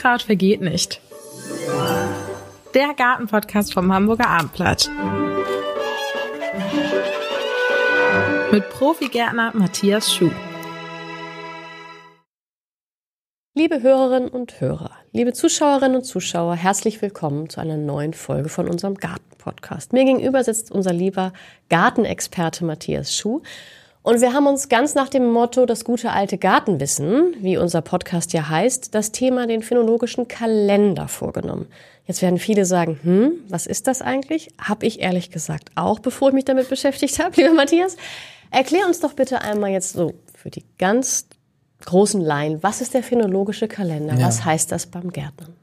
Unkraut vergeht nicht. Der Gartenpodcast vom Hamburger Abendblatt. Mit Profigärtner Matthias Schuh. Liebe Hörerinnen und Hörer, liebe Zuschauerinnen und Zuschauer, herzlich willkommen zu einer neuen Folge von unserem Gartenpodcast. Mir gegenüber sitzt unser lieber Gartenexperte Matthias Schuh und wir haben uns ganz nach dem Motto das gute alte Gartenwissen, wie unser Podcast ja heißt, das Thema den phänologischen Kalender vorgenommen. Jetzt werden viele sagen, hm, was ist das eigentlich? Hab ich ehrlich gesagt auch, bevor ich mich damit beschäftigt habe, lieber Matthias. Erklär uns doch bitte einmal jetzt so für die ganz großen Laien, was ist der phänologische Kalender? Ja. Was heißt das beim Gärtnern?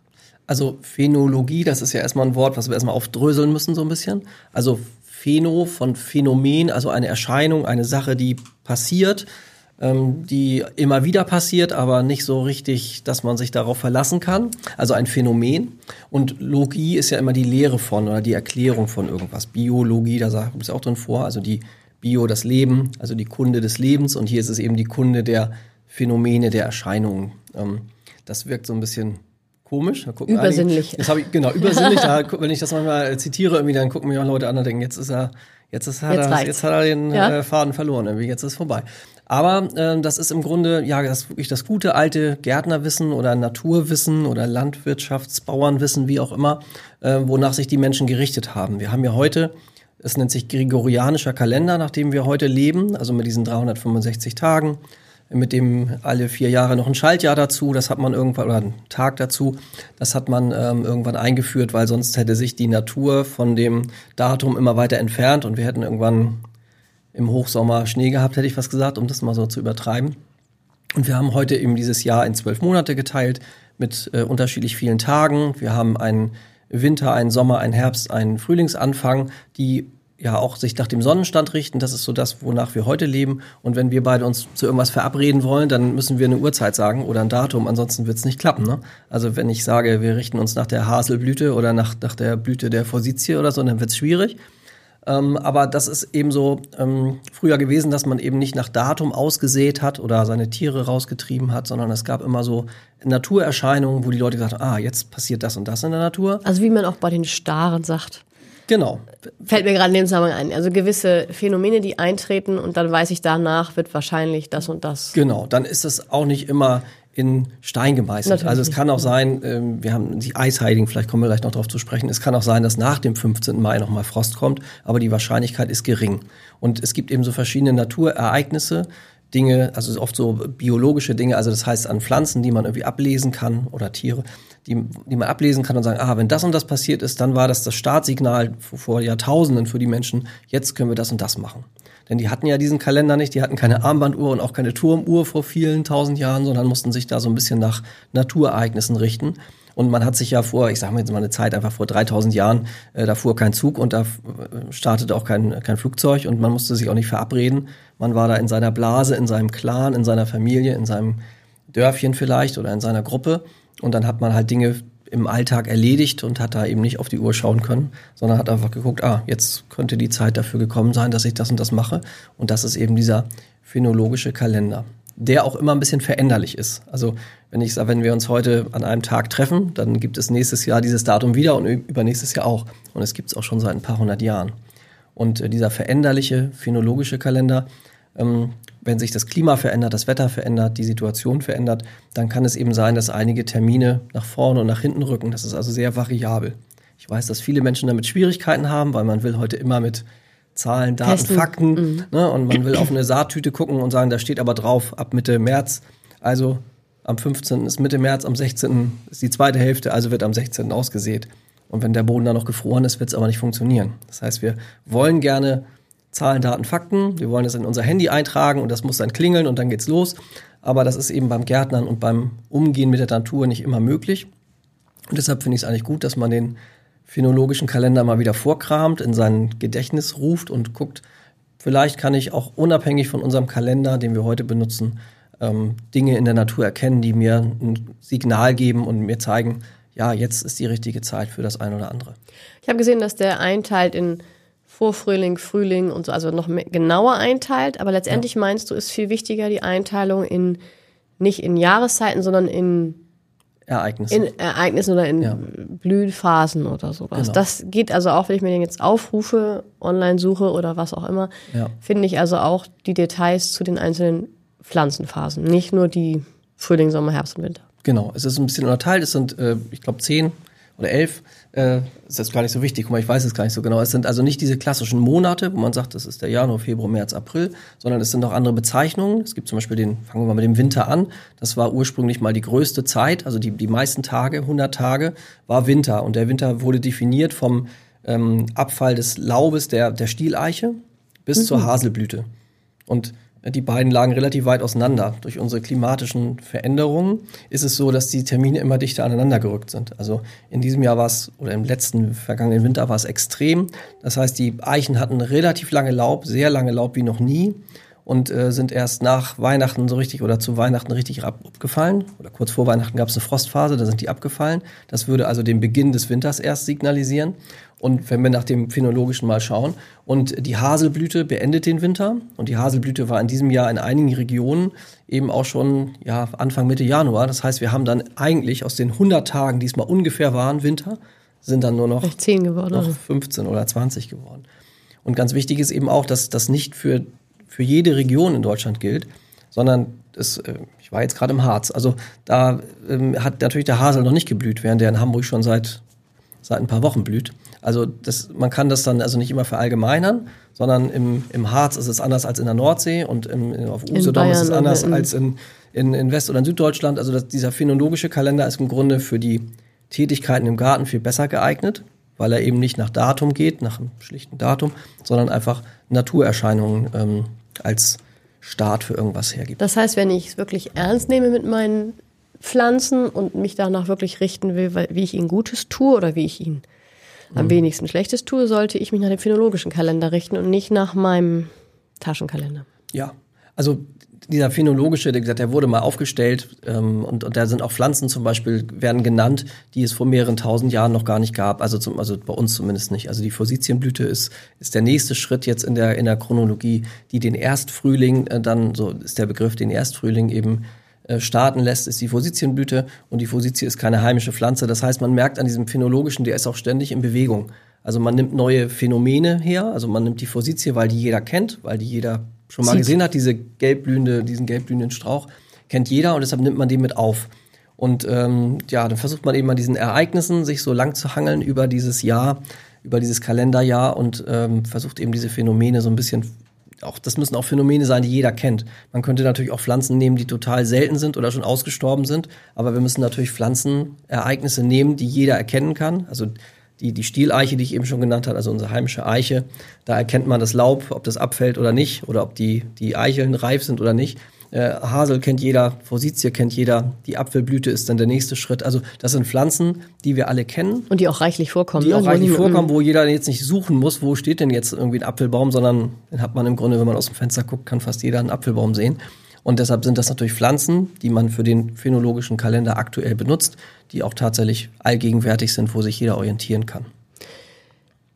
Also Phänologie, das ist ja erstmal ein Wort, was wir erstmal aufdröseln müssen so ein bisschen. Also Phäno von Phänomen, also eine Erscheinung, eine Sache, die passiert, ähm, die immer wieder passiert, aber nicht so richtig, dass man sich darauf verlassen kann. Also ein Phänomen. Und Logie ist ja immer die Lehre von oder die Erklärung von irgendwas. Biologie, da kommt es auch drin vor, also die Bio, das Leben, also die Kunde des Lebens. Und hier ist es eben die Kunde der Phänomene, der Erscheinungen. Ähm, das wirkt so ein bisschen komisch. Übersinnlich. Das habe ich, genau, übersinnlich. da, wenn ich das manchmal zitiere, irgendwie, dann gucken mich auch Leute an und denken, jetzt ist er, jetzt ist er, jetzt, das, jetzt hat er den ja. äh, Faden verloren, irgendwie, jetzt ist es vorbei. Aber äh, das ist im Grunde, ja, das wirklich das gute alte Gärtnerwissen oder Naturwissen oder Landwirtschaftsbauernwissen, wie auch immer, äh, wonach sich die Menschen gerichtet haben. Wir haben ja heute, es nennt sich Gregorianischer Kalender, nach dem wir heute leben, also mit diesen 365 Tagen mit dem alle vier Jahre noch ein Schaltjahr dazu, das hat man irgendwann, oder einen Tag dazu, das hat man ähm, irgendwann eingeführt, weil sonst hätte sich die Natur von dem Datum immer weiter entfernt und wir hätten irgendwann im Hochsommer Schnee gehabt, hätte ich was gesagt, um das mal so zu übertreiben. Und wir haben heute eben dieses Jahr in zwölf Monate geteilt mit äh, unterschiedlich vielen Tagen. Wir haben einen Winter, einen Sommer, einen Herbst, einen Frühlingsanfang, die ja auch sich nach dem Sonnenstand richten. Das ist so das, wonach wir heute leben. Und wenn wir beide uns zu irgendwas verabreden wollen, dann müssen wir eine Uhrzeit sagen oder ein Datum. Ansonsten wird es nicht klappen. Ne? Also wenn ich sage, wir richten uns nach der Haselblüte oder nach, nach der Blüte der Forsythie oder so, dann wird es schwierig. Ähm, aber das ist eben so ähm, früher gewesen, dass man eben nicht nach Datum ausgesät hat oder seine Tiere rausgetrieben hat, sondern es gab immer so Naturerscheinungen, wo die Leute gesagt haben, ah, jetzt passiert das und das in der Natur. Also wie man auch bei den Staren sagt. Genau. Fällt mir gerade in dem Zusammenhang ein. Also gewisse Phänomene, die eintreten und dann weiß ich danach, wird wahrscheinlich das und das. Genau, dann ist es auch nicht immer in Stein gemeißelt. Natürlich also es kann auch sein, ähm, wir haben die Eisheiligen, vielleicht kommen wir gleich noch darauf zu sprechen, es kann auch sein, dass nach dem 15. Mai nochmal Frost kommt, aber die Wahrscheinlichkeit ist gering. Und es gibt eben so verschiedene Naturereignisse, Dinge, also oft so biologische Dinge, also das heißt an Pflanzen, die man irgendwie ablesen kann oder Tiere, die, die man ablesen kann und sagen, ah, wenn das und das passiert ist, dann war das das Startsignal vor Jahrtausenden für die Menschen, jetzt können wir das und das machen. Denn die hatten ja diesen Kalender nicht, die hatten keine Armbanduhr und auch keine Turmuhr vor vielen tausend Jahren, sondern mussten sich da so ein bisschen nach Naturereignissen richten. Und man hat sich ja vor, ich sage mal jetzt mal eine Zeit, einfach vor 3000 Jahren, äh, da fuhr kein Zug und da äh, startete auch kein, kein Flugzeug und man musste sich auch nicht verabreden. Man war da in seiner Blase, in seinem Clan, in seiner Familie, in seinem Dörfchen vielleicht oder in seiner Gruppe. Und dann hat man halt Dinge im Alltag erledigt und hat da eben nicht auf die Uhr schauen können, sondern hat einfach geguckt, ah, jetzt könnte die Zeit dafür gekommen sein, dass ich das und das mache. Und das ist eben dieser phänologische Kalender der auch immer ein bisschen veränderlich ist. Also wenn ich sage, wenn wir uns heute an einem Tag treffen, dann gibt es nächstes Jahr dieses Datum wieder und übernächstes Jahr auch. Und es gibt es auch schon seit ein paar hundert Jahren. Und äh, dieser veränderliche phänologische Kalender, ähm, wenn sich das Klima verändert, das Wetter verändert, die Situation verändert, dann kann es eben sein, dass einige Termine nach vorne und nach hinten rücken. Das ist also sehr variabel. Ich weiß, dass viele Menschen damit Schwierigkeiten haben, weil man will heute immer mit Zahlen, Daten, Testen. Fakten. Mhm. Ne? Und man will auf eine Saattüte gucken und sagen, da steht aber drauf, ab Mitte März. Also am 15. ist Mitte März, am 16. ist die zweite Hälfte, also wird am 16. ausgesät. Und wenn der Boden dann noch gefroren ist, wird es aber nicht funktionieren. Das heißt, wir wollen gerne Zahlen, Daten, Fakten. Wir wollen das in unser Handy eintragen und das muss dann klingeln und dann geht's los. Aber das ist eben beim Gärtnern und beim Umgehen mit der Natur nicht immer möglich. Und deshalb finde ich es eigentlich gut, dass man den phänologischen Kalender mal wieder vorkramt, in sein Gedächtnis ruft und guckt, vielleicht kann ich auch unabhängig von unserem Kalender, den wir heute benutzen, ähm, Dinge in der Natur erkennen, die mir ein Signal geben und mir zeigen, ja, jetzt ist die richtige Zeit für das eine oder andere. Ich habe gesehen, dass der einteilt in Vorfrühling, Frühling und so, also noch genauer einteilt, aber letztendlich ja. meinst du, ist viel wichtiger die Einteilung in nicht in Jahreszeiten, sondern in Ereignissen. In Ereignissen oder in ja. Blühphasen oder sowas. Genau. Das geht also auch, wenn ich mir den jetzt aufrufe, online suche oder was auch immer, ja. finde ich also auch die Details zu den einzelnen Pflanzenphasen. Nicht nur die Frühling, Sommer, Herbst und Winter. Genau, es ist ein bisschen unterteilt. Es sind, äh, ich glaube, zehn oder elf. Äh, ist jetzt gar nicht so wichtig. Guck mal, ich weiß es gar nicht so genau. Es sind also nicht diese klassischen Monate, wo man sagt, das ist der Januar, Februar, März, April, sondern es sind auch andere Bezeichnungen. Es gibt zum Beispiel den, fangen wir mal mit dem Winter an. Das war ursprünglich mal die größte Zeit, also die, die meisten Tage, 100 Tage, war Winter. Und der Winter wurde definiert vom ähm, Abfall des Laubes der, der Stieleiche bis mhm. zur Haselblüte. Und die beiden lagen relativ weit auseinander. Durch unsere klimatischen Veränderungen ist es so, dass die Termine immer dichter aneinander gerückt sind. Also in diesem Jahr war es, oder im letzten vergangenen Winter war es extrem. Das heißt, die Eichen hatten relativ lange Laub, sehr lange Laub wie noch nie und äh, sind erst nach Weihnachten so richtig oder zu Weihnachten richtig abgefallen. Oder kurz vor Weihnachten gab es eine Frostphase, da sind die abgefallen. Das würde also den Beginn des Winters erst signalisieren. Und wenn wir nach dem Phänologischen mal schauen, und die Haselblüte beendet den Winter. Und die Haselblüte war in diesem Jahr in einigen Regionen eben auch schon ja, Anfang, Mitte Januar. Das heißt, wir haben dann eigentlich aus den 100 Tagen, die es mal ungefähr waren, Winter, sind dann nur noch, 10 geworden, noch 15 oder 20 geworden. Und ganz wichtig ist eben auch, dass das nicht für, für jede Region in Deutschland gilt, sondern es, äh, ich war jetzt gerade im Harz, also da ähm, hat natürlich der Hasel noch nicht geblüht, während der in Hamburg schon seit, seit ein paar Wochen blüht. Also das, man kann das dann also nicht immer verallgemeinern, sondern im, im Harz ist es anders als in der Nordsee und im, auf Usedom ist es anders in, als in, in, in West- oder in Süddeutschland. Also das, dieser phänologische Kalender ist im Grunde für die Tätigkeiten im Garten viel besser geeignet, weil er eben nicht nach Datum geht, nach einem schlichten Datum, sondern einfach Naturerscheinungen ähm, als Start für irgendwas hergibt. Das heißt, wenn ich es wirklich ernst nehme mit meinen Pflanzen und mich danach wirklich richten will, wie ich ihnen Gutes tue oder wie ich ihnen am mhm. wenigsten Schlechtes tue, sollte ich mich nach dem phänologischen Kalender richten und nicht nach meinem Taschenkalender. Ja, also dieser phänologische, der gesagt, der wurde mal aufgestellt ähm, und, und da sind auch Pflanzen zum Beispiel werden genannt, die es vor mehreren tausend Jahren noch gar nicht gab. Also zum, also bei uns zumindest nicht. Also die Forsythienblüte ist ist der nächste Schritt jetzt in der in der Chronologie, die den Erstfrühling äh, dann so ist der Begriff den Erstfrühling eben äh, starten lässt, ist die Forsythienblüte und die Forsythie ist keine heimische Pflanze. Das heißt, man merkt an diesem phänologischen, der ist auch ständig in Bewegung. Also man nimmt neue Phänomene her, also man nimmt die Forsythie, weil die jeder kennt, weil die jeder schon mal Sieht. gesehen hat, diese gelbblühende, diesen gelbblühenden Strauch kennt jeder und deshalb nimmt man den mit auf. Und ähm, ja, dann versucht man eben an diesen Ereignissen sich so lang zu hangeln über dieses Jahr, über dieses Kalenderjahr und ähm, versucht eben diese Phänomene so ein bisschen auch, das müssen auch Phänomene sein, die jeder kennt. Man könnte natürlich auch Pflanzen nehmen, die total selten sind oder schon ausgestorben sind, aber wir müssen natürlich Pflanzenereignisse nehmen, die jeder erkennen kann. Also die, die Stieleiche, die ich eben schon genannt habe, also unsere heimische Eiche, da erkennt man das Laub, ob das abfällt oder nicht, oder ob die, die Eicheln reif sind oder nicht. Äh, Hasel kennt jeder, Forsythia kennt jeder, die Apfelblüte ist dann der nächste Schritt. Also das sind Pflanzen, die wir alle kennen. Und die auch reichlich vorkommen. Die ne? auch reichlich vorkommen, wo jeder jetzt nicht suchen muss, wo steht denn jetzt irgendwie ein Apfelbaum, sondern den hat man im Grunde, wenn man aus dem Fenster guckt, kann fast jeder einen Apfelbaum sehen. Und deshalb sind das natürlich Pflanzen, die man für den phänologischen Kalender aktuell benutzt, die auch tatsächlich allgegenwärtig sind, wo sich jeder orientieren kann.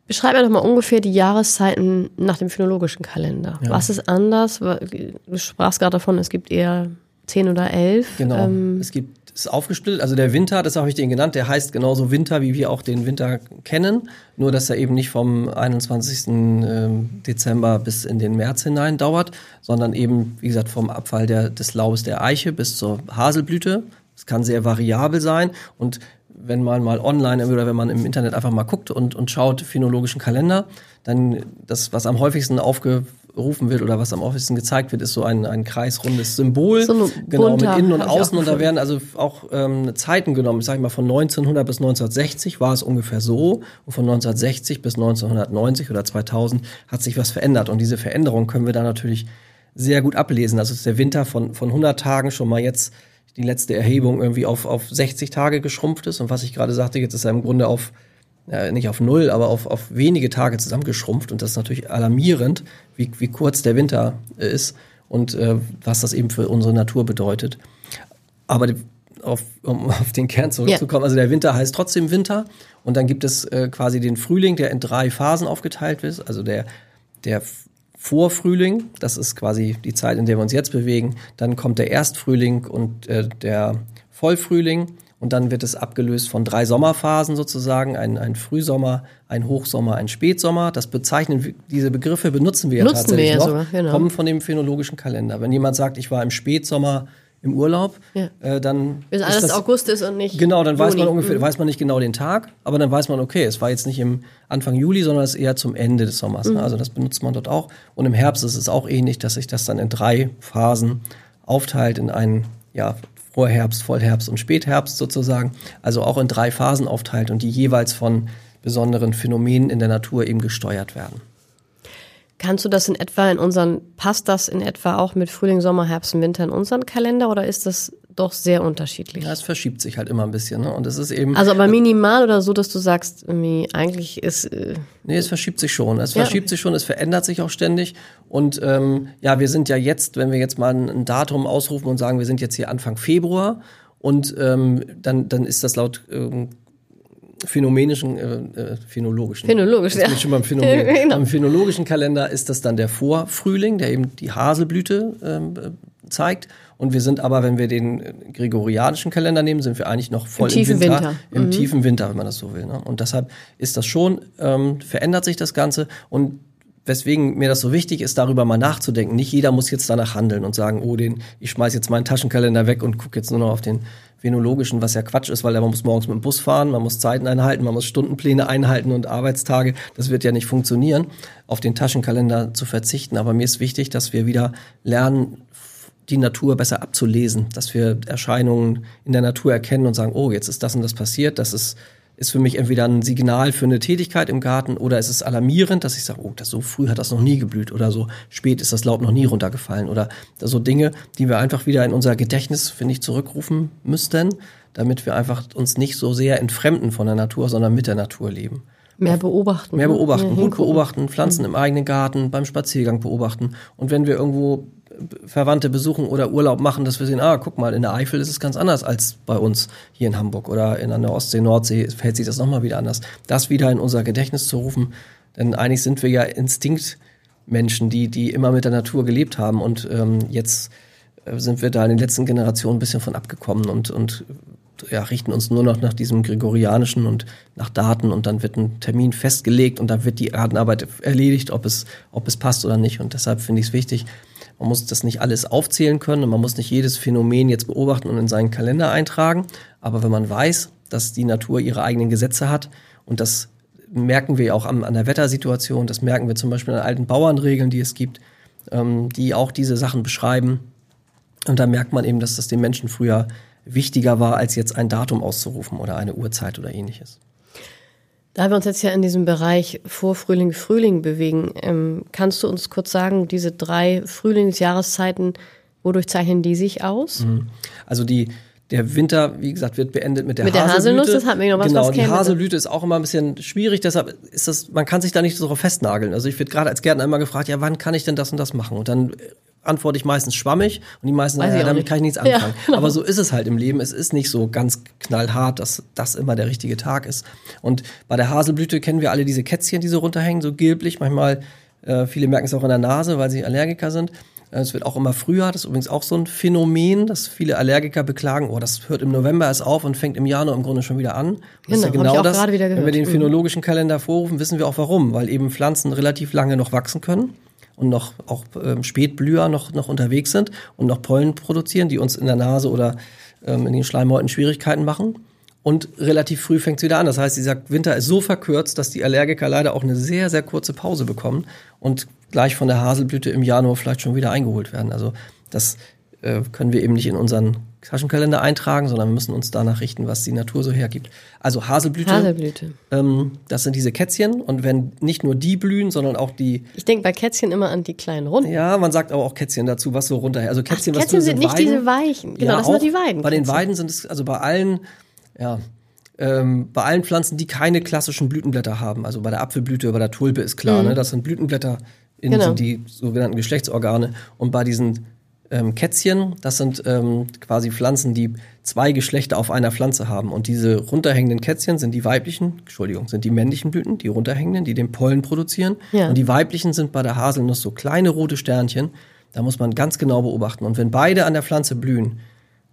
Beschreib mir doch mal ungefähr die Jahreszeiten nach dem phänologischen Kalender. Ja. Was ist anders? Du sprachst gerade davon, es gibt eher zehn oder elf. Genau. Ähm, es gibt ist aufgesplittet. Also der Winter, das habe ich den genannt, der heißt genauso Winter, wie wir auch den Winter kennen. Nur, dass er eben nicht vom 21. Ähm, Dezember bis in den März hinein dauert, sondern eben, wie gesagt, vom Abfall der, des Laubes der Eiche bis zur Haselblüte. Es kann sehr variabel sein und wenn man mal online oder wenn man im Internet einfach mal guckt und, und schaut, phänologischen Kalender, dann das, was am häufigsten aufgerufen wird oder was am häufigsten gezeigt wird, ist so ein, ein kreisrundes Symbol, so genau, mit innen und außen. Und da werden also auch ähm, Zeiten genommen. Ich sage mal, von 1900 bis 1960 war es ungefähr so. Und von 1960 bis 1990 oder 2000 hat sich was verändert. Und diese Veränderung können wir da natürlich sehr gut ablesen. Also ist der Winter von, von 100 Tagen schon mal jetzt die letzte Erhebung irgendwie auf, auf 60 Tage geschrumpft ist. Und was ich gerade sagte, jetzt ist er im Grunde auf, äh, nicht auf null, aber auf, auf wenige Tage zusammengeschrumpft. Und das ist natürlich alarmierend, wie, wie kurz der Winter äh, ist und äh, was das eben für unsere Natur bedeutet. Aber die, auf, um auf den Kern zurückzukommen, ja. also der Winter heißt trotzdem Winter. Und dann gibt es äh, quasi den Frühling, der in drei Phasen aufgeteilt ist. Also der, der Vorfrühling, das ist quasi die Zeit, in der wir uns jetzt bewegen. Dann kommt der Erstfrühling und äh, der Vollfrühling Und dann wird es abgelöst von drei Sommerphasen sozusagen, ein, ein Frühsommer, ein Hochsommer, ein Spätsommer. Das bezeichnen, diese Begriffe benutzen wir ja tatsächlich wir ja noch, sogar, genau. kommen von dem phänologischen Kalender. Wenn jemand sagt, ich war im Spätsommer im Urlaub, ja. äh, dann bis alles das, August ist und nicht genau, dann Juni. weiß man ungefähr, mhm. weiß man nicht genau den Tag, aber dann weiß man, okay, es war jetzt nicht im Anfang Juli, sondern es ist eher zum Ende des Sommers. Ne? Mhm. Also das benutzt man dort auch. Und im Herbst ist es auch ähnlich, dass sich das dann in drei Phasen aufteilt in einen ja, Vorherbst, Vollherbst und Spätherbst sozusagen, also auch in drei Phasen aufteilt und die jeweils von besonderen Phänomenen in der Natur eben gesteuert werden. Kannst du das in etwa in unseren, passt das in etwa auch mit Frühling, Sommer, Herbst und Winter in unseren Kalender oder ist das doch sehr unterschiedlich? Ja, es verschiebt sich halt immer ein bisschen. Ne? Und es ist eben. Also aber minimal oder so, dass du sagst, irgendwie, eigentlich ist. Äh nee, es verschiebt sich schon. Es ja. verschiebt sich schon, es verändert sich auch ständig. Und ähm, ja, wir sind ja jetzt, wenn wir jetzt mal ein, Datum ausrufen und sagen, wir sind jetzt hier Anfang Februar und ähm, dann, dann ist das laut ähm, phänomenischen, äh, äh, phänologischen. Phänologisch, ja. Schon beim Phänomen. genau. Am phänologischen Kalender ist das dann der Vorfrühling, der eben die Haselblüte ähm, zeigt. Und wir sind aber, wenn wir den gregorianischen Kalender nehmen, sind wir eigentlich noch voll im, im tiefen Winter. Winter. Im mhm. tiefen Winter, wenn man das so will. Ne? Und deshalb ist das schon, ähm, verändert sich das Ganze. Und weswegen mir das so wichtig ist, darüber mal nachzudenken. Nicht jeder muss jetzt danach handeln und sagen, oh, den, ich schmeiß jetzt meinen Taschenkalender weg und gucke jetzt nur noch auf den venologischen, was ja Quatsch ist, weil man muss morgens mit dem Bus fahren, man muss Zeiten einhalten, man muss Stundenpläne einhalten und Arbeitstage. Das wird ja nicht funktionieren, auf den Taschenkalender zu verzichten. Aber mir ist wichtig, dass wir wieder lernen, die Natur besser abzulesen, dass wir Erscheinungen in der Natur erkennen und sagen, oh, jetzt ist das und das passiert, das ist ist für mich entweder ein Signal für eine Tätigkeit im Garten oder ist es alarmierend, dass ich sage, oh, das so früh hat das noch nie geblüht oder so spät ist das Laub noch nie runtergefallen oder so Dinge, die wir einfach wieder in unser Gedächtnis, finde ich, zurückrufen müssten, damit wir einfach uns nicht so sehr entfremden von der Natur, sondern mit der Natur leben. Mehr beobachten. Mehr beobachten, ja, gut beobachten, Pflanzen mhm. im eigenen Garten, beim Spaziergang beobachten. Und wenn wir irgendwo Verwandte besuchen oder Urlaub machen, dass wir sehen, ah, guck mal, in der Eifel ist es ganz anders als bei uns hier in Hamburg oder in der Ostsee, Nordsee verhält sich das nochmal wieder anders. Das wieder in unser Gedächtnis zu rufen, denn eigentlich sind wir ja Instinktmenschen, die, die immer mit der Natur gelebt haben und ähm, jetzt äh, sind wir da in den letzten Generationen ein bisschen von abgekommen und, und ja, richten uns nur noch nach diesem Gregorianischen und nach Daten und dann wird ein Termin festgelegt und dann wird die Gartenarbeit erledigt, ob es, ob es passt oder nicht. Und deshalb finde ich es wichtig, man muss das nicht alles aufzählen können und man muss nicht jedes Phänomen jetzt beobachten und in seinen Kalender eintragen. Aber wenn man weiß, dass die Natur ihre eigenen Gesetze hat und das merken wir auch an, an der Wettersituation, das merken wir zum Beispiel an alten Bauernregeln, die es gibt, ähm, die auch diese Sachen beschreiben. Und da merkt man eben, dass das den Menschen früher wichtiger war, als jetzt ein Datum auszurufen oder eine Uhrzeit oder ähnliches. Da wir uns jetzt ja in diesem Bereich Vorfrühling, Frühling bewegen, ähm, kannst du uns kurz sagen, diese drei Frühlingsjahreszeiten, wodurch zeichnen die sich aus? Mhm. Also die, der Winter, wie gesagt, wird beendet mit der Haselblüte. Mit der Haselnuss, das hat mir noch was Genau, was die Haselblüte ist auch immer ein bisschen schwierig, deshalb ist das, man kann sich da nicht so drauf festnageln. Also ich werde gerade als Gärtner immer gefragt, ja, wann kann ich denn das und das machen? Und dann antworte ich meistens schwammig und die meisten sagen, ja, damit kann ich nichts anfangen. Ja, genau. Aber so ist es halt im Leben. Es ist nicht so ganz knallhart, dass das immer der richtige Tag ist. Und bei der Haselblüte kennen wir alle diese Kätzchen, die so runterhängen, so gelblich. Manchmal, äh, viele merken es auch in der Nase, weil sie Allergiker sind. Äh, es wird auch immer früher. Das ist übrigens auch so ein Phänomen, dass viele Allergiker beklagen, oh, das hört im November erst auf und fängt im Januar im Grunde schon wieder an. Das genau, ist ja genau das. Wenn wir den mhm. phänologischen Kalender vorrufen, wissen wir auch warum, weil eben Pflanzen relativ lange noch wachsen können und noch auch ähm, Spätblüher noch, noch unterwegs sind und noch Pollen produzieren, die uns in der Nase oder ähm, in den Schleimhäuten Schwierigkeiten machen. Und relativ früh fängt es wieder an. Das heißt, dieser Winter ist so verkürzt, dass die Allergiker leider auch eine sehr, sehr kurze Pause bekommen und gleich von der Haselblüte im Januar vielleicht schon wieder eingeholt werden. Also das äh, können wir eben nicht in unseren Taschenkalender eintragen, sondern wir müssen uns danach richten, was die Natur so hergibt. Also Haselblüte. Haselblüte. Ähm, das sind diese Kätzchen und wenn nicht nur die blühen, sondern auch die. Ich denke bei Kätzchen immer an die kleinen Runden. Ja, man sagt aber auch Kätzchen dazu, was so runter. Also Kätzchen, Ach, Kätzchen was sind nicht Weiden, diese weichen. Genau, ja, das sind nur die Weiden. Bei den Weiden sind es also bei allen, ja. Ähm, bei allen Pflanzen, die keine klassischen Blütenblätter haben, also bei der Apfelblüte, bei der Tulpe ist klar, mhm. ne, das sind Blütenblätter, in genau. sind die sogenannten Geschlechtsorgane. Und bei diesen ähm, Kätzchen. Das sind ähm, quasi Pflanzen, die zwei Geschlechter auf einer Pflanze haben. Und diese runterhängenden Kätzchen sind die weiblichen, Entschuldigung, sind die männlichen Blüten, die runterhängenden, die den Pollen produzieren. Ja. Und die weiblichen sind bei der Haselnuss so kleine rote Sternchen. Da muss man ganz genau beobachten. Und wenn beide an der Pflanze blühen,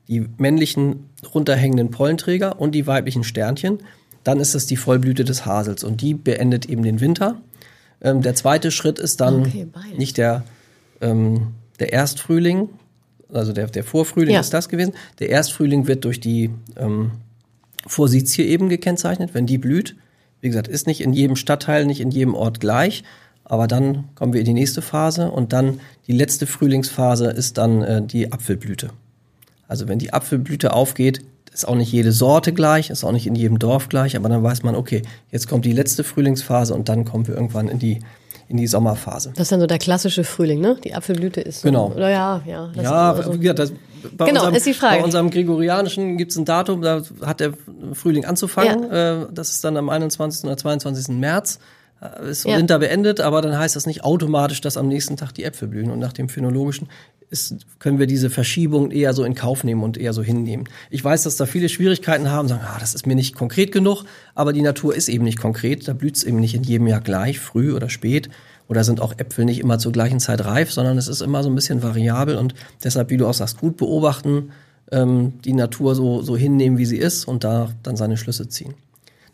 die männlichen runterhängenden Pollenträger und die weiblichen Sternchen. Dann ist es die Vollblüte des Hasels und die beendet eben den Winter. Ähm, der zweite Schritt ist dann okay, nicht der, ähm, der Erstfrühling, also der, der Vorfrühling ja. ist das gewesen. Der Erstfrühling wird durch die ähm, Forsythie eben gekennzeichnet, wenn die blüht. Wie gesagt, ist nicht in jedem Stadtteil, nicht in jedem Ort gleich. Aber dann kommen wir in die nächste Phase und dann die letzte Frühlingsphase ist dann äh, die Apfelblüte. Also wenn die Apfelblüte aufgeht, ist auch nicht jede Sorte gleich, ist auch nicht in jedem Dorf gleich, aber dann weiß man, okay, jetzt kommt die letzte Frühlingsphase und dann kommen wir irgendwann in die in die Sommerphase. Das ist dann so der klassliche Frühling, ne? Die Apfelblüte ist so, Genau. Oder ja, ja. ja, so. ja das, bei genau, unserem, ist die Frage. Bei unserem Gregorianischen gibt es ein Datum, da hat der Frühling anzufangen. Ja. Äh, das ist dann am 21. oder 22. März. Äh, ist ja. Winter beendet, aber dann heißt das nicht automatisch, dass am nächsten Tag die Äpfel blühen. Und nach dem Phänologischen ist, können wir diese Verschiebung eher so in Kauf nehmen und eher so hinnehmen. Ich weiß, dass da viele Schwierigkeiten haben, sagen, ah, das ist mir nicht konkret genug, aber die Natur ist eben nicht konkret. Da blüht es eben nicht in jedem Jahr gleich, früh oder spät. Oder sind auch Äpfel nicht immer zur gleichen Zeit reif, sondern es ist immer so ein bisschen variabel und deshalb, wie du auch sagst, gut beobachten, ähm, die Natur so, so hinnehmen, wie sie ist und da dann seine Schlüsse ziehen.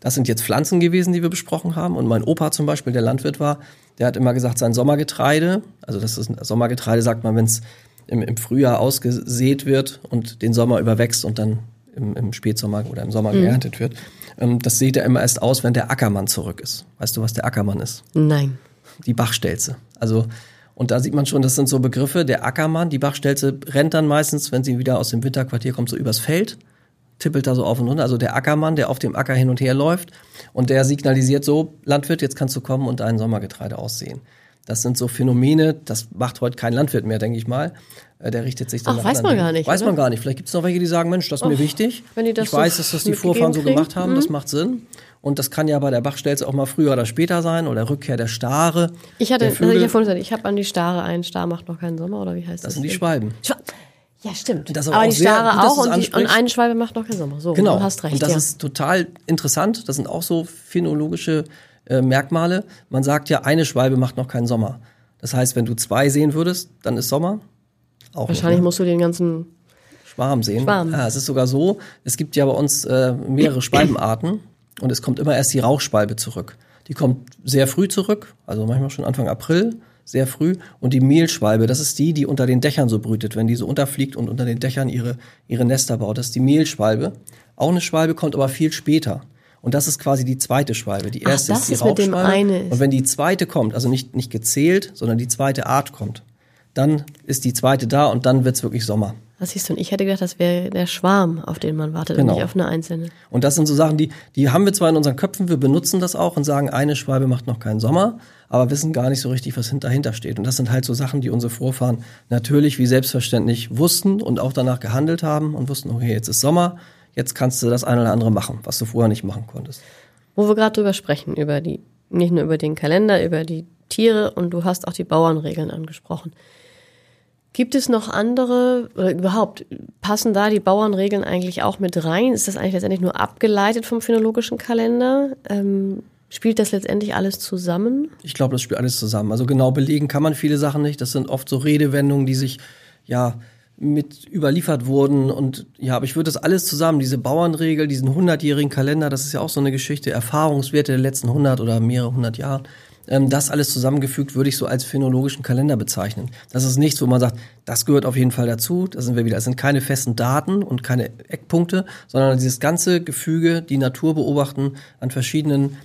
Das sind jetzt Pflanzen gewesen, die wir besprochen haben. Und mein Opa zum Beispiel, der Landwirt war, der hat immer gesagt, sein Sommergetreide, also das ist Sommergetreide, sagt man, wenn es im, im Frühjahr ausgesät wird und den Sommer überwächst und dann im, im Spätsommer oder im Sommer mhm. geerntet wird. Ähm, das sieht er immer erst aus, wenn der Ackermann zurück ist. Weißt du, was der Ackermann ist? Nein. Die Bachstelze. Also, und da sieht man schon, das sind so Begriffe. Der Ackermann, die Bachstelze rennt dann meistens, wenn sie wieder aus dem Winterquartier kommt, so übers Feld, tippelt da so auf und runter. Also der Ackermann, der auf dem Acker hin und her läuft und der signalisiert so, Landwirt, jetzt kannst du kommen und dein Sommergetreide aussehen. Das sind so Phänomene, das macht heute kein Landwirt mehr, denke ich mal. Äh, der richtet sich dann Ach, weiß man gar nicht. Weiß oder? man gar nicht. Vielleicht gibt es noch welche, die sagen, Mensch, das ist Och, mir wichtig. Wenn die das ich so weiß, dass das die Vorfahren so gemacht haben, mhm. das macht Sinn. Und das kann ja bei der Bachstelze auch mal früher oder später sein oder Rückkehr der Stare. Ich hatte, also ich habe ich habe an die Stare ein Star macht noch keinen Sommer oder wie heißt das? Das sind die Schwalben. Schwa ja, stimmt. Aber, aber die Stare auch und, die, und, eine Schwalbe macht noch keinen Sommer. So, genau. du hast recht. Und das ja. ist total interessant. Das sind auch so phänologische äh, Merkmale. Man sagt ja, eine Schwalbe macht noch keinen Sommer. Das heißt, wenn du zwei sehen würdest, dann ist Sommer. Auch Wahrscheinlich nicht, ne? musst du den ganzen Schwarm sehen. Schwarm. Ja, es ist sogar so, es gibt ja bei uns äh, mehrere Schwalbenarten und es kommt immer erst die Rauchschwalbe zurück. Die kommt sehr früh zurück, also manchmal schon Anfang April, sehr früh. Und die Mehlschwalbe, das ist die, die unter den Dächern so brütet, wenn die so unterfliegt und unter den Dächern ihre, ihre Nester baut. Das ist die Mehlschwalbe. Auch eine Schwalbe kommt aber viel später. Und das ist quasi die zweite Schwalbe. Die erste Ach, ist die ist Rauchschwalbe. Und wenn die zweite kommt, also nicht, nicht gezählt, sondern die zweite Art kommt, dann ist die zweite da und dann wird's wirklich Sommer. Was siehst du? Und ich hätte gedacht, das wäre der Schwarm, auf den man wartet genau. und nicht auf eine einzelne. Und das sind so Sachen, die, die haben wir zwar in unseren Köpfen, wir benutzen das auch und sagen, eine Schwalbe macht noch keinen Sommer, aber wissen gar nicht so richtig, was dahinter steht. Und das sind halt so Sachen, die unsere Vorfahren natürlich wie selbstverständlich wussten und auch danach gehandelt haben und wussten, okay, jetzt ist Sommer, jetzt kannst du das eine oder andere machen, was du vorher nicht machen konntest. Wo wir gerade drüber sprechen, über die, nicht nur über den Kalender, über die Tiere und du hast auch die Bauernregeln angesprochen. Gibt es noch andere, oder überhaupt, passen da die Bauernregeln eigentlich auch mit rein? Ist das eigentlich letztendlich nur abgeleitet vom phänologischen Kalender? Ähm, spielt das letztendlich alles zusammen? Ich glaube, das spielt alles zusammen. Also genau belegen kann man viele Sachen nicht. Das sind oft so Redewendungen, die sich, ja, mit überliefert wurden und ja, aber ich würde das alles zusammen, diese Bauernregel, diesen hundertjährigen Kalender, das ist ja auch so eine Geschichte, Erfahrungswerte der letzten hundert oder mehrere hundert Jahre ähm, das alles zusammengefügt würde ich so als phänologischen Kalender bezeichnen. Das ist nichts, wo man sagt, das gehört auf jeden Fall dazu. Da sind wir wieder. Es sind keine festen Daten und keine Eckpunkte, sondern dieses ganze Gefüge, die Natur beobachten, an verschiedenen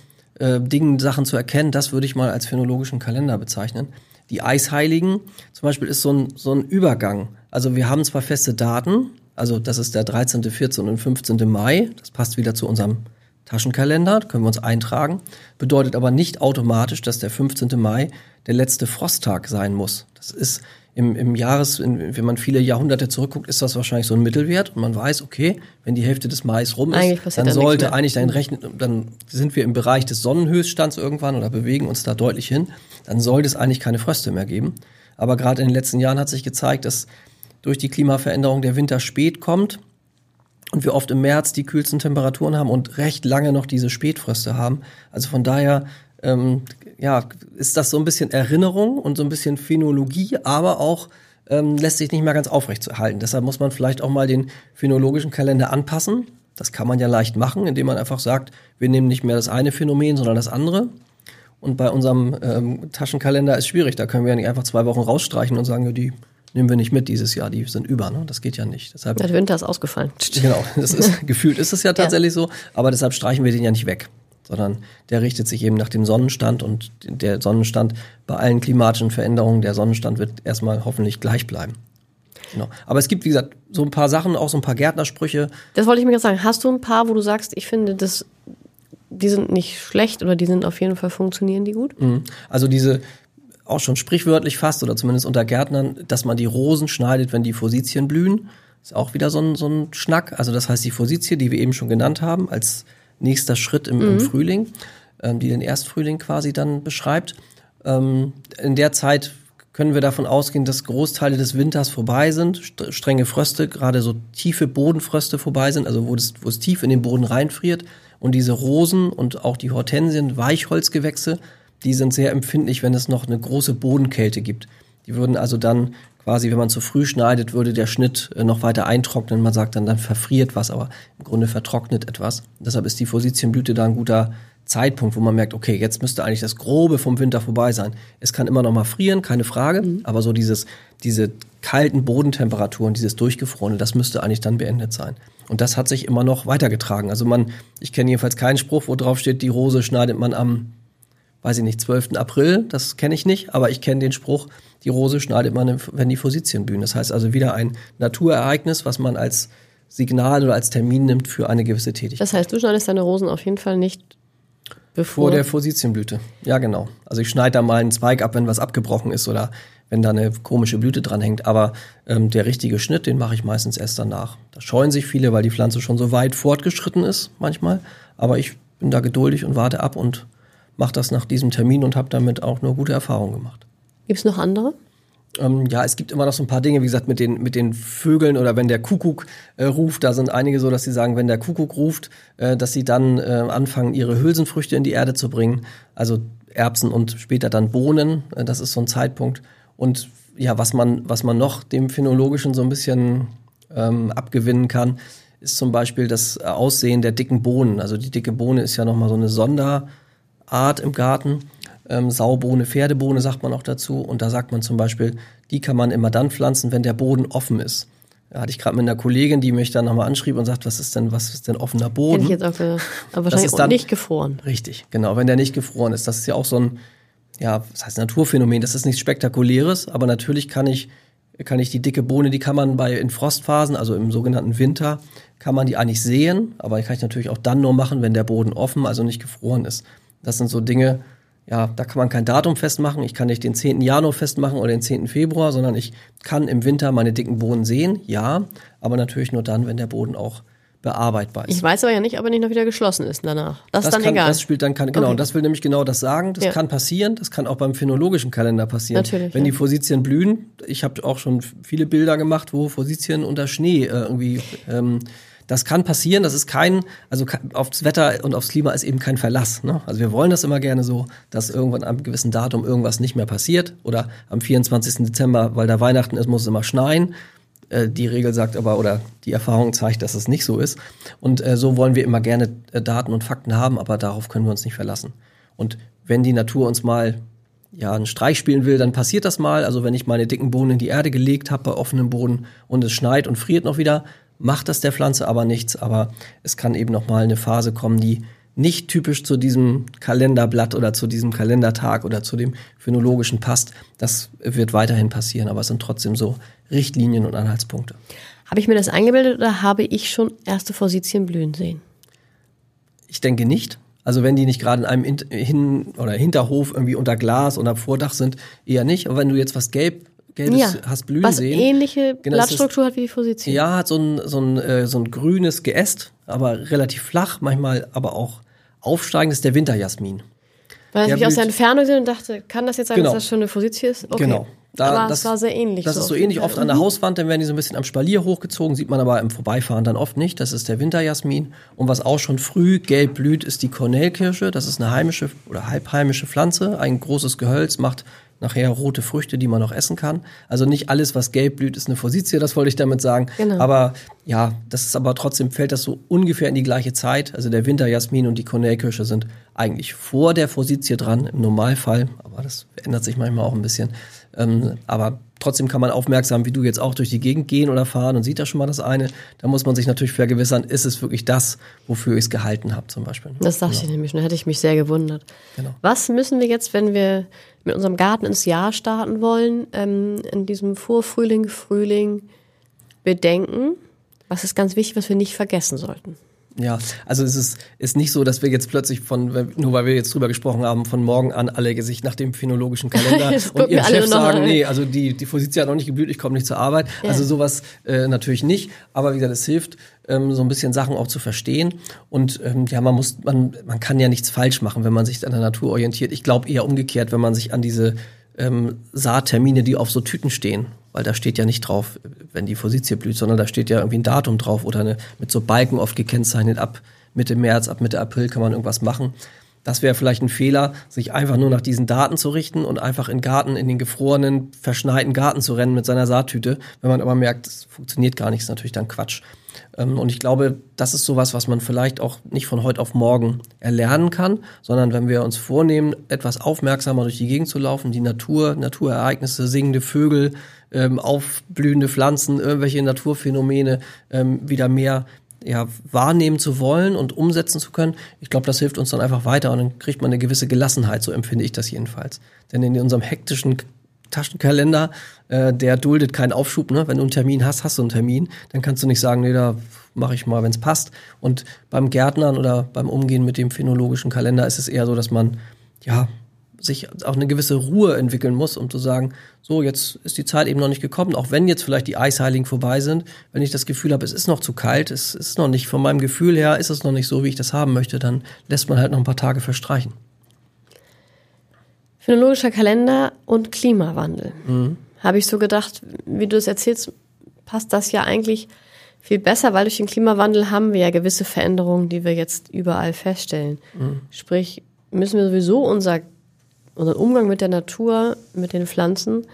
äh, Dingen Sachen zu erkennen, das würde ich mal als phänologischen Kalender bezeichnen. Die Eisheiligen zum Beispiel ist so ein, so ein Übergang. Also wir haben zwar feste Daten, also das ist der 13., 14. und 15. Mai, das passt wieder zu unserem Taschenkalender, können wir uns eintragen, bedeutet aber nicht automatisch, dass der 15. Mai der letzte Frosttag sein muss. Das ist im, im Jahres, wenn man viele Jahrhunderte zurückguckt, ist das wahrscheinlich so ein Mittelwert und man weiß, okay, wenn die Hälfte des Mai rum ist, dann sollte eigentlich dein Rechnen, dann sind wir im Bereich des Sonnenhöchststands irgendwann oder bewegen uns da deutlich hin, dann sollte es eigentlich keine Fröste mehr geben. Aber gerade in den letzten Jahren hat sich gezeigt, dass durch die Klimaveränderung der Winter spät kommt und wir oft im März die kühlsten Temperaturen haben und recht lange noch diese Spätfröste haben. Also von daher ähm, ja, ist das so ein bisschen Erinnerung und so ein bisschen Phänologie, aber auch ähm, lässt sich nicht mehr ganz aufrecht halten. Deshalb muss man vielleicht auch mal den phänologischen Kalender anpassen. Das kann man ja leicht machen, indem man einfach sagt, wir nehmen nicht mehr das eine Phänomen, sondern das andere. Und bei unserem ähm, Taschenkalender ist schwierig. Da können wir ja nicht einfach zwei Wochen rausstreichen und sagen, die nehmen wir nicht mit dieses Jahr, die sind über. Ne? Das geht ja nicht. Deshalb, der Winter ist ausgefallen. Genau, das ist, gefühlt ist es ja tatsächlich ja. so, aber deshalb streichen wir den ja nicht weg, sondern der richtet sich eben nach dem Sonnenstand und der Sonnenstand bei allen klimatischen Veränderungen, der Sonnenstand wird erstmal hoffentlich gleich bleiben. Genau. Aber es gibt, wie gesagt, so ein paar Sachen, auch so ein paar Gärtnersprüche. Das wollte ich mir gerade sagen. Hast du ein paar, wo du sagst, ich finde, das, die sind nicht schlecht oder die sind auf jeden Fall funktionieren die gut? Mhm. Also diese, auch schon sprichwörtlich fast oder zumindest unter Gärtnern, dass man die Rosen schneidet, wenn die Fositien blühen. Ist auch wieder so ein, so ein Schnack. Also das heißt, die Fositie, die wir eben schon genannt haben, als nächster Schritt im, mhm. im Frühling, ähm, die den Erstfrühling quasi dann beschreibt. Ähm, in der Zeit können wir davon ausgehen, dass Großteile des Winters vorbei sind, strenge Fröste, gerade so tiefe Bodenfröste vorbei sind, also wo es, wo es tief in den Boden reinfriert. Und diese Rosen und auch die Hortensien, Weichholzgewächse, die sind sehr empfindlich, wenn es noch eine große Bodenkälte gibt. Die würden also dann quasi, wenn man zu früh schneidet, würde der Schnitt äh, noch weiter eintrocknen. Man sagt dann, dann verfriert was, aber im Grunde vertrocknet etwas. Deshalb ist die Fositienblüte da ein guter Zeitpunkt, wo man merkt, okay, jetzt müsste eigentlich das Grobe vom Winter vorbei sein. Es kann immer noch mal frieren, keine Frage, mhm. aber so dieses, diese kalten Bodentemperaturen, dieses Durchgefrorene, das müsste eigentlich dann beendet sein. Und das hat sich immer noch weitergetragen. Also man, ich kenne jedenfalls keinen Spruch, wo drauf steht, die Rose schneidet man am weiß ich nicht, 12. April, das kenne ich nicht, aber ich kenne den Spruch, die Rose schneidet man, wenn die Fositien blühen. Das heißt also wieder ein Naturereignis, was man als Signal oder als Termin nimmt für eine gewisse Tätigkeit. Das heißt, du schneidest deine Rosen auf jeden Fall nicht bevor. Vor der Fositienblüte. Ja, genau. Also ich schneide da mal einen Zweig ab, wenn was abgebrochen ist oder wenn da eine komische Blüte dranhängt. Aber ähm, der richtige Schnitt, den mache ich meistens erst danach. Da scheuen sich viele, weil die Pflanze schon so weit fortgeschritten ist manchmal. Aber ich bin da geduldig und warte ab und mache das nach diesem Termin und habe damit auch nur gute Erfahrungen gemacht. Gibt es noch andere? Ähm, ja, es gibt immer noch so ein paar Dinge, wie gesagt, mit den, mit den Vögeln oder wenn der Kuckuck äh, ruft, da sind einige so, dass sie sagen, wenn der Kuckuck ruft, äh, dass sie dann äh, anfangen, ihre Hülsenfrüchte in die Erde zu bringen. Also Erbsen und später dann Bohnen. Äh, das ist so ein Zeitpunkt. Und ja, was man, was man noch dem Phänologischen so ein bisschen ähm, abgewinnen kann, ist zum Beispiel das Aussehen der dicken Bohnen. Also die dicke Bohne ist ja nochmal so eine Sonder- Art im Garten. Ähm, Saubohne, Pferdebohne sagt man auch dazu. Und da sagt man zum Beispiel, die kann man immer dann pflanzen, wenn der Boden offen ist. Da hatte ich gerade mit einer Kollegin, die mich dann nochmal anschrieb und sagt, was ist denn, was ist denn offener Boden? Hätte ich jetzt auch. Aber wahrscheinlich das ist dann, nicht gefroren. Richtig, genau, wenn der nicht gefroren ist. Das ist ja auch so ein, ja, was heißt Naturphänomen? Das ist nichts Spektakuläres, aber natürlich kann ich, kann ich die dicke Bohne, die kann man bei in Frostphasen, also im sogenannten Winter, kann man die eigentlich sehen, aber die kann ich natürlich auch dann nur machen, wenn der Boden offen, also nicht gefroren ist. Das sind so Dinge, ja, da kann man kein Datum festmachen. Ich kann nicht den 10. Januar festmachen oder den 10. Februar, sondern ich kann im Winter meine dicken Boden sehen, ja, aber natürlich nur dann, wenn der Boden auch bearbeitbar ist. Ich weiß aber ja nicht, ob er nicht noch wieder geschlossen ist danach. Das, das ist dann kann, egal. Das spielt dann keine, genau, okay. das will nämlich genau das sagen. Das ja. kann passieren, das kann auch beim phänologischen Kalender passieren. Natürlich, Wenn ja. die Fositien blühen, ich habe auch schon viele Bilder gemacht, wo Fositien unter Schnee äh, irgendwie ähm, das kann passieren, das ist kein, also aufs Wetter und aufs Klima ist eben kein Verlass. Ne? Also wir wollen das immer gerne so, dass irgendwann am gewissen Datum irgendwas nicht mehr passiert oder am 24. Dezember, weil da Weihnachten ist, muss es immer schneien. Äh, die Regel sagt aber, oder die Erfahrung zeigt, dass es nicht so ist. Und äh, so wollen wir immer gerne äh, Daten und Fakten haben, aber darauf können wir uns nicht verlassen. Und wenn die Natur uns mal ja, einen Streich spielen will, dann passiert das mal. Also wenn ich meine dicken Bohnen in die Erde gelegt habe bei offenem Boden und es schneit und friert noch wieder, macht das der Pflanze aber nichts, aber es kann eben noch mal eine Phase kommen, die nicht typisch zu diesem Kalenderblatt oder zu diesem Kalendertag oder zu dem phänologischen passt. Das wird weiterhin passieren, aber es sind trotzdem so Richtlinien und Anhaltspunkte. Habe ich mir das eingebildet oder habe ich schon erste Forsythien blühen sehen? Ich denke nicht. Also wenn die nicht gerade in einem Hin- oder Hinterhof irgendwie unter Glas oder Vordach sind, eher nicht. Aber wenn du jetzt was gelb gelbes ja, hast blühen was sehen. ähnliche genau, Blattstruktur ist, hat wie die Fositien. Ja, hat so ein, so ein, äh, so ein grünes Geäst, aber relativ flach, manchmal aber auch aufsteigend, ist der Winterjasmin. Weil ich aus der Entfernung sehe und dachte, kann das jetzt sein, genau. dass das schon eine Fositie ist? Okay. Genau. Da, aber das, es war sehr ähnlich. Das so ist so ähnlich oft an der. Hauswand, dann werden die so ein bisschen am Spalier hochgezogen, sieht man aber im Vorbeifahren dann oft nicht. Das ist der Winterjasmin. Und was auch schon früh gelb blüht, ist die Kornellkirsche. Das ist eine heimische oder halbheimische Pflanze, ein großes Gehölz, macht nachher rote Früchte, die man noch essen kann. Also nicht alles, was gelb blüht, ist eine Forsythie, das wollte ich damit sagen. Genau. Aber ja, das ist aber trotzdem fällt das so ungefähr in die gleiche Zeit. Also der Winterjasmin und die Cornellkirsche sind eigentlich vor der Forsythie dran im Normalfall, aber das ändert sich manchmal auch ein bisschen. Ähm, aber trotzdem kann man aufmerksam, wie du jetzt auch durch die Gegend gehen oder fahren und sieht da schon mal das eine. Da muss man sich natürlich vergewissern, ist es wirklich das, wofür ich es gehalten habe, zum Beispiel. Das dachte genau. ich nämlich, da hätte ich mich sehr gewundert. Genau. Was müssen wir jetzt, wenn wir mit unserem Garten ins Jahr starten wollen, ähm, in diesem Vorfrühling, Frühling bedenken? Was ist ganz wichtig, was wir nicht vergessen sollten? Ja, also es ist, ist nicht so, dass wir jetzt plötzlich von, nur weil wir jetzt drüber gesprochen haben, von morgen an alle Gesicht nach dem phänologischen Kalender und ihr Chef sagen, nee, also die, die Position hat noch nicht geblüht, ich komme nicht zur Arbeit. Ja. Also sowas äh, natürlich nicht. Aber wie gesagt, es hilft, ähm, so ein bisschen Sachen auch zu verstehen. Und ähm, ja, man muss, man, man kann ja nichts falsch machen, wenn man sich an der Natur orientiert. Ich glaube eher umgekehrt, wenn man sich an diese ähm, Saattermine, die auf so Tüten stehen, weil da steht ja nicht drauf, wenn die Forsythie blüht, sondern da steht ja irgendwie ein Datum drauf oder eine, mit so Balken oft gekennzeichnet, ab Mitte März, ab Mitte April kann man irgendwas machen. Das wäre vielleicht ein Fehler, sich einfach nur nach diesen Daten zu richten und einfach in Garten, in den gefrorenen, verschneiten Garten zu rennen mit seiner Saattüte. Wenn man aber merkt, es funktioniert gar nicht, ist natürlich dann Quatsch. Ähm, und ich glaube, das ist sowas, was man vielleicht auch nicht von heute auf morgen erlernen kann, sondern wenn wir uns vornehmen, etwas aufmerksamer durch die Gegend zu laufen, die Natur, Naturereignisse, singende Vögel, ähm, aufblühende Pflanzen, irgendwelche Naturphänomene ähm, wieder mehr ja, wahrnehmen zu wollen und umsetzen zu können, ich glaube, das hilft uns dann einfach weiter und dann kriegt man eine gewisse Gelassenheit, so empfinde ich das jedenfalls. Denn in unserem hektischen Taschenkalender, äh, der duldet keinen Aufschub. Ne? Wenn du einen Termin hast, hast du einen Termin. Dann kannst du nicht sagen, nee, da mache ich mal, wenn es passt. Und beim Gärtnern oder beim Umgehen mit dem phänologischen Kalender ist es eher so, dass man ja sich auch eine gewisse Ruhe entwickeln muss, um zu sagen, so, jetzt ist die Zeit eben noch nicht gekommen, auch wenn jetzt vielleicht die Eisheiligen vorbei sind, wenn ich das Gefühl habe, es ist noch zu kalt, es ist noch nicht, von meinem Gefühl her ist es noch nicht so, wie ich das haben möchte, dann lässt man halt noch ein paar Tage verstreichen. Phänologischer Kalender und Klimawandel. Mhm. Habe ich so gedacht, wie du es erzählst, passt das ja eigentlich viel besser, weil durch den Klimawandel haben wir ja gewisse Veränderungen, die wir jetzt überall feststellen. Mhm. Sprich, müssen wir sowieso unser, unseren Umgang mit der Natur, mit den Pflanzen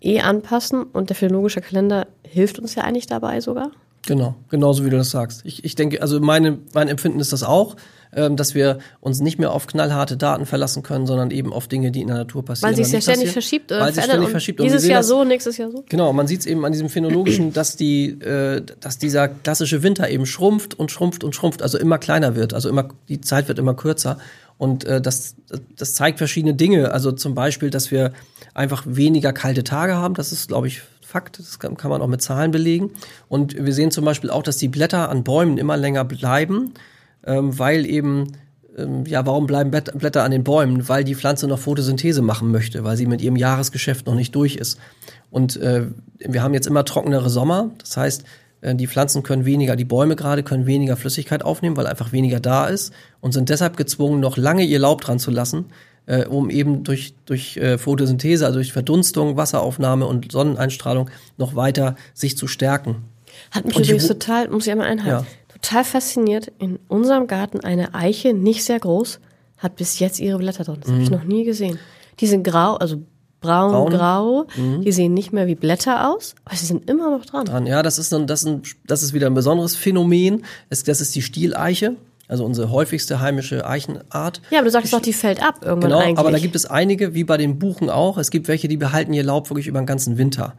eh anpassen und der phänologische Kalender hilft uns ja eigentlich dabei sogar. Genau, genauso wie du das sagst. Ich, ich denke, also meine, mein Empfinden ist das auch ähm, dass wir uns nicht mehr auf knallharte Daten verlassen können, sondern eben auf Dinge, die in der Natur passieren. Weil sich ja ständig verschiebt. Weil sich ständig verschiebt. Und dieses Jahr das, so, nächstes Jahr so. Genau, man sieht es eben an diesem Phänologischen, dass die, äh, dass dieser klassische Winter eben schrumpft und schrumpft und schrumpft, also immer kleiner wird, also immer die Zeit wird immer kürzer. Und äh, das, das zeigt verschiedene Dinge. Also zum Beispiel, dass wir einfach weniger kalte Tage haben. Das ist, glaube ich, Fakt. Das kann, kann man auch mit Zahlen belegen. Und wir sehen zum Beispiel auch, dass die Blätter an Bäumen immer länger bleiben ähm, weil eben ähm, ja, warum bleiben Blätter an den Bäumen? Weil die Pflanze noch Photosynthese machen möchte, weil sie mit ihrem Jahresgeschäft noch nicht durch ist. Und äh, wir haben jetzt immer trockenere Sommer. Das heißt, die Pflanzen können weniger, die Bäume gerade können weniger Flüssigkeit aufnehmen, weil einfach weniger da ist und sind deshalb gezwungen, noch lange ihr Laub dran zu lassen, äh, um eben durch, durch äh, Photosynthese, also durch Verdunstung, Wasseraufnahme und Sonneneinstrahlung noch weiter sich zu stärken. Hat mich übrigens total, muss ich einmal einhalten, ja total fasziniert. In unserem Garten eine Eiche, nicht sehr groß, hat bis jetzt ihre Blätter drin. Das mhm. habe ich noch nie gesehen. Die sind grau, also braun, braun. grau. Mhm. Die sehen nicht mehr wie Blätter aus, aber sie sind immer noch dran. dran. Ja, das ist, ein, das, ist ein, das ist wieder ein besonderes Phänomen. Das, das ist die Stieleiche. Also unsere häufigste heimische Eichenart. Ja, aber du sagst doch, die fällt ab irgendwann genau, eigentlich. aber da gibt es einige, wie bei den Buchen auch. Es gibt welche, die behalten ihr Laub wirklich über den ganzen Winter.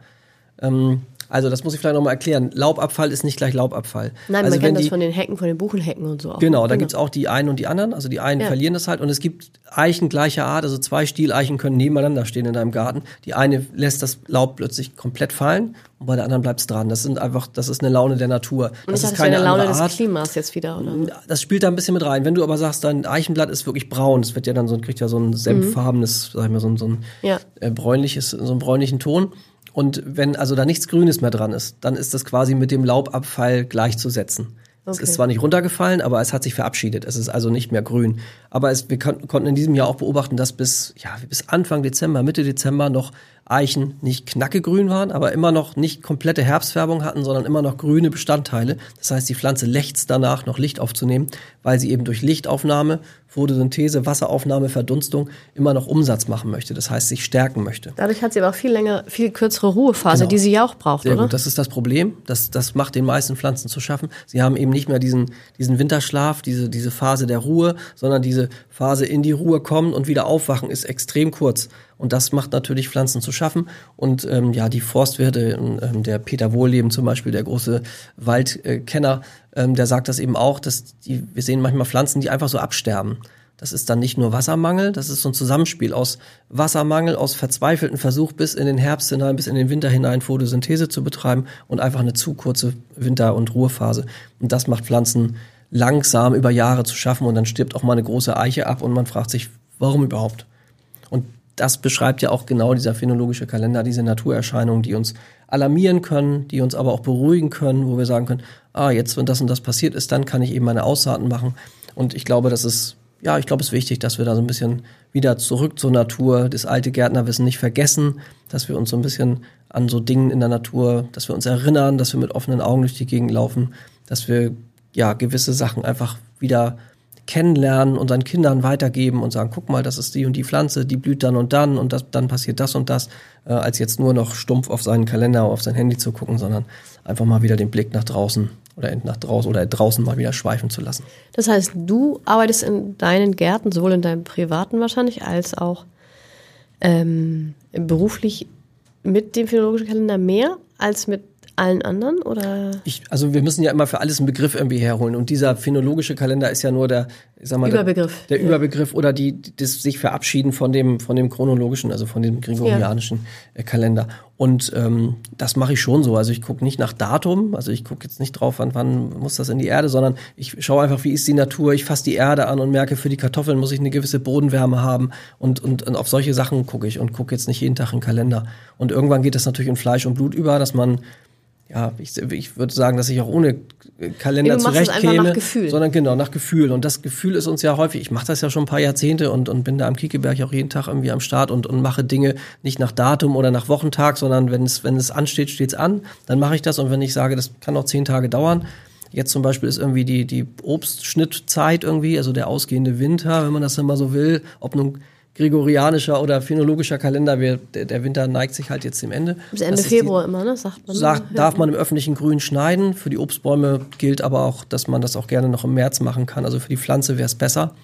Ähm, also das muss ich vielleicht nochmal erklären. Laubabfall ist nicht gleich Laubabfall. Nein, also man kennt das von den Hecken, von den Buchenhecken und so auch. Genau, da genau. gibt's auch die einen und die anderen. Also die einen ja. verlieren das halt. Und es gibt Eichen gleicher Art. Also zwei Stieleichen können nebeneinander stehen in deinem Garten. Die eine lässt das Laub plötzlich komplett fallen und bei der anderen bleibt's dran. Das sind einfach, das ist eine Laune der Natur. Und das ist keine eine Laune des Art. Klimas jetzt wieder, oder? Das spielt da ein bisschen mit rein. Wenn du aber sagst, dein Eichenblatt ist wirklich braun, es wird ja dann so, kriegt ja so ein senffarbenes, mhm. sag ich mal, so ein, so ein ja. äh, bräunliches, so einen bräunlichen Ton und wenn also da nichts Grünes mehr dran ist, dann ist das quasi mit dem Laubabfall gleichzusetzen. Okay. Es ist zwar nicht runtergefallen, aber es hat sich verabschiedet. Es ist also nicht mehr grün. Aber es, wir kon konnten in diesem Jahr auch beobachten, dass bis, ja, bis Anfang Dezember, Mitte Dezember noch Eichen nicht knackegrün waren, aber immer noch nicht komplette Herbstfärbung hatten, sondern immer noch grüne Bestandteile. Das heißt, die Pflanze lechzt danach, noch Licht aufzunehmen, weil sie eben durch Lichtaufnahme, Photosynthese, Wasseraufnahme, Verdunstung immer noch Umsatz machen möchte. Das heißt, sich stärken möchte. Dadurch hat sie aber auch viel länger, viel kürzere Ruhephase, genau. die sie ja auch braucht, Sehr oder? Gut. Das ist das Problem. Das, das macht den meisten Pflanzen zu schaffen. Sie haben eben nicht mehr diesen, diesen Winterschlaf, diese, diese Phase der Ruhe, sondern diese Phase in die Ruhe kommen und wieder aufwachen ist extrem kurz. Und das macht natürlich Pflanzen zu schaffen. Und ähm, ja, die Forstwirte, ähm, der Peter Wohlleben zum Beispiel, der große Waldkenner, ähm, der sagt das eben auch, dass die, wir sehen manchmal Pflanzen, die einfach so absterben. Das ist dann nicht nur Wassermangel, das ist so ein Zusammenspiel aus Wassermangel, aus verzweifelten Versuch bis in den Herbst hinein, bis in den Winter hinein Photosynthese zu betreiben und einfach eine zu kurze Winter- und Ruhephase. Und das macht Pflanzen langsam über Jahre zu schaffen und dann stirbt auch mal eine große Eiche ab und man fragt sich, warum überhaupt? Das beschreibt ja auch genau dieser phänologische Kalender, diese Naturerscheinungen, die uns alarmieren können, die uns aber auch beruhigen können, wo wir sagen können, ah, jetzt, wenn das und das passiert ist, dann kann ich eben meine Aussaaten machen. Und ich glaube, das ist, ja, ich glaube, es ist wichtig, dass wir da so ein bisschen wieder zurück zur Natur, das alte Gärtnerwissen nicht vergessen, dass wir uns so ein bisschen an so Dingen in der Natur, dass wir uns erinnern, dass wir mit offenen Augen durch die Gegend laufen, dass wir ja gewisse Sachen einfach wieder kennenlernen, unseren Kindern weitergeben und sagen, guck mal, das ist die und die Pflanze, die blüht dann und dann und das, dann passiert das und das, äh, als jetzt nur noch stumpf auf seinen Kalender, auf sein Handy zu gucken, sondern einfach mal wieder den Blick nach draußen oder nach draußen oder draußen mal wieder schweifen zu lassen. Das heißt, du arbeitest in deinen Gärten, sowohl in deinem privaten wahrscheinlich, als auch ähm, beruflich mit dem philologischen Kalender mehr als mit allen anderen oder? Ich, also wir müssen ja immer für alles einen Begriff irgendwie herholen und dieser phänologische Kalender ist ja nur der, ich sag mal, Überbegriff. Der, der ja. Überbegriff oder die, das sich verabschieden von dem, von dem chronologischen, also von dem gregorianischen ja. Äh, Kalender. Und ähm, das mache ich schon so. Also ich gucke nicht nach Datum, also ich gucke jetzt nicht drauf, wann, wann muss das in die Erde, sondern ich schaue einfach, wie ist die Natur. Ich fasse die Erde an und merke, für die Kartoffeln muss ich eine gewisse Bodenwärme haben und, und, und auf solche Sachen gucke ich und gucke jetzt nicht jeden Tag in den Kalender. Und irgendwann geht das natürlich in Fleisch und Blut über, dass man ja, ich, ich würde sagen, dass ich auch ohne Kalender zurechtkäme, sondern genau nach Gefühl. Und das Gefühl ist uns ja häufig. Ich mache das ja schon ein paar Jahrzehnte und, und bin da am Kiekeberg auch jeden Tag irgendwie am Start und, und mache Dinge nicht nach Datum oder nach Wochentag, sondern wenn es wenn es ansteht, steht's an. Dann mache ich das und wenn ich sage, das kann noch zehn Tage dauern. Jetzt zum Beispiel ist irgendwie die die Obstschnittzeit irgendwie, also der ausgehende Winter, wenn man das immer so will, ob nun gregorianischer oder phänologischer Kalender. Wir, der, der, Winter neigt sich halt jetzt dem Ende. Bis Ende Februar die, immer, ne? Sagt man. Sagt, ja. darf man im öffentlichen Grün schneiden. Für die Obstbäume gilt aber auch, dass man das auch gerne noch im März machen kann. Also für die Pflanze wäre es besser.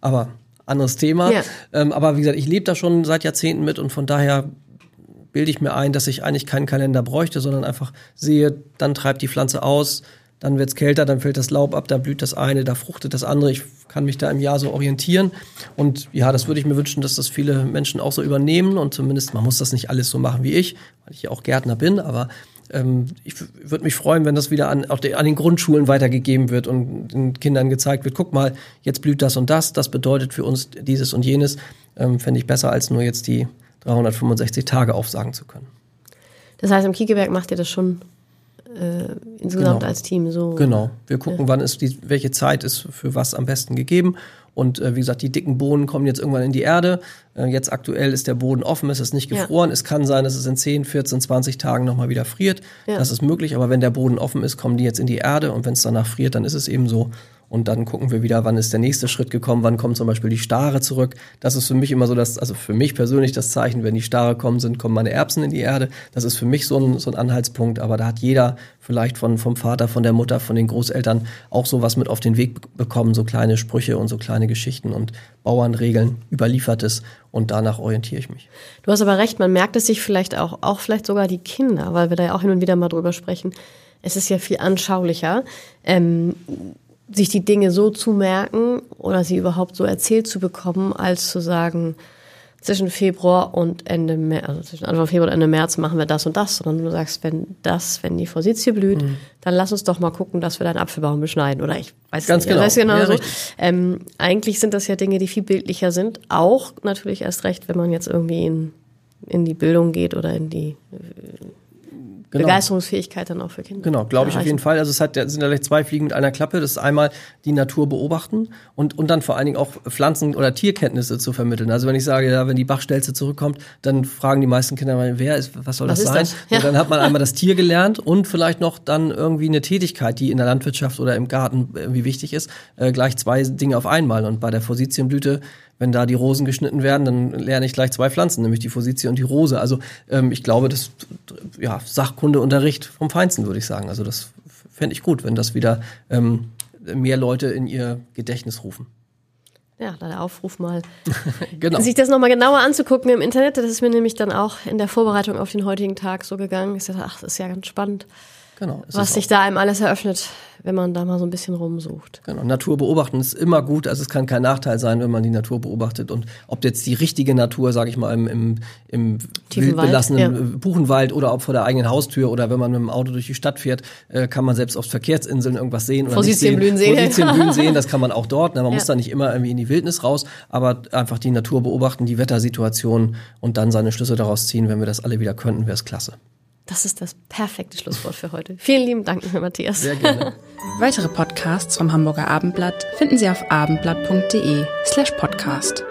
Aber anderes Thema. Ja. Ähm, aber wie gesagt, ich lebe da schon seit Jahrzehnten mit und von daher bilde ich mir ein, dass ich eigentlich keinen Kalender bräuchte, sondern einfach sehe, dann treibt die Pflanze aus, dann wird's kälter, dann fällt das Laub ab, da blüht das eine, da fruchtet das andere. Ich kann mich da im Jahr so orientieren. Und ja, das würde ich mir wünschen, dass das viele Menschen auch so übernehmen. Und zumindest, man muss das nicht alles so machen wie ich, weil ich ja auch Gärtner bin, aber ähm, ich würde mich freuen, wenn das wieder an, auch an den Grundschulen weitergegeben wird und den Kindern gezeigt wird, guck mal, jetzt blüht das und das, das bedeutet für uns dieses und jenes. Ähm, Fände ich besser, als nur jetzt die 365 Tage aufsagen zu können. Das heißt, im Kiekeberg macht ihr das schon äh, insgesamt genau. als Team so. Genau. Wir gucken, ja. wann ist die, welche Zeit ist für was am besten gegeben. Und äh, wie gesagt, die dicken Bohnen kommen jetzt irgendwann in die Erde. Äh, jetzt aktuell ist der Boden offen, es ist nicht gefroren. Ja. Es kann sein, dass es in 10, 14, 20 Tagen nochmal wieder friert. Ja. Das ist möglich, aber wenn der Boden offen ist, kommen die jetzt in die Erde und wenn es danach friert, dann ist es eben so. Und dann gucken wir wieder, wann ist der nächste Schritt gekommen, wann kommt zum Beispiel die Stare zurück. Das ist für mich immer so das, also für mich persönlich das Zeichen, wenn die Stare kommen sind, kommen meine Erbsen in die Erde. Das ist für mich so ein, so ein Anhaltspunkt, aber da hat jeder vielleicht von, vom Vater, von der Mutter, von den Großeltern auch sowas mit auf den Weg bekommen, so kleine Sprüche und so kleine Geschichten und Bauernregeln, überliefertes und danach orientiere ich mich. Du hast aber recht, man merkt es sich vielleicht auch, auch vielleicht sogar die Kinder, weil wir da ja auch hin und wieder mal drüber sprechen. Es ist ja viel anschaulicher. Ähm, sich die Dinge so zu merken oder sie überhaupt so erzählt zu bekommen, als zu sagen, zwischen Februar und Ende März, also zwischen Anfang Februar und Ende März machen wir das und das, sondern du sagst, wenn das, wenn die Forsythie blüht, mhm. dann lass uns doch mal gucken, dass wir deinen Apfelbaum beschneiden. Oder ich weiß Ganz nicht, genau, weiß genau ja, so. Ähm, eigentlich sind das ja Dinge, die viel bildlicher sind. Auch natürlich erst recht, wenn man jetzt irgendwie in, in die Bildung geht oder in die genau. Begeisterungsfähigkeit dann auch für Kinder. Genau, glaube ich auf jeden Fall. Also es hat, sind vielleicht zwei Fliegen mit einer Klappe. Das ist einmal die Natur beobachten und, und dann vor allen Dingen auch Pflanzen- oder Tierkenntnisse zu vermitteln. Also wenn ich sage, ja, wenn die Bachstelze zurückkommt, dann fragen die meisten Kinder mal, wer ist, was soll was das sein? Das? Ja. Und dann hat man einmal das Tier gelernt und vielleicht noch dann irgendwie eine Tätigkeit, die in der Landwirtschaft oder im Garten irgendwie wichtig ist, äh, gleich zwei Dinge auf einmal. Und bei der Forsythienblüte wenn da die Rosen geschnitten werden, dann lerne ich gleich zwei Pflanzen, nämlich die Forsythie und die Rose. Also ähm, ich glaube, das ja Sachkundeunterricht vom Feinsten, würde ich sagen. Also das fände ich gut, wenn das wieder ähm, mehr Leute in ihr Gedächtnis rufen. Ja, da der Aufruf mal, genau. sich das nochmal genauer anzugucken im Internet. Das ist mir nämlich dann auch in der Vorbereitung auf den heutigen Tag so gegangen. Ich dachte, ach, das ist ja ganz spannend. Genau. Was sich da einem alles eröffnet, wenn man da mal so ein bisschen rumsucht. Genau. Natur beobachten ist immer gut. Also es kann kein Nachteil sein, wenn man die Natur beobachtet. Und ob jetzt die richtige Natur, sage ich mal, im, im, im wildbelassenen ja. Buchenwald oder ob vor der eigenen Haustür oder wenn man mit dem Auto durch die Stadt fährt, äh, kann man selbst auf Verkehrsinseln irgendwas sehen oder Forsythienblühen sehen. Forsythienblühen sehen, das kann man auch dort. Ne? Man ja. muss da nicht immer irgendwie in die Wildnis raus, aber einfach die Natur beobachten, die Wettersituation und dann seine Schlüsse daraus ziehen. Wenn wir das alle wieder könnten, wäre es klasse. Das ist das perfekte Schlusswort für heute. Vielen lieben Dank, Matthias. Sehr gerne. Weitere Podcasts vom Hamburger Abendblatt finden Sie auf abendblatt.de slash podcast.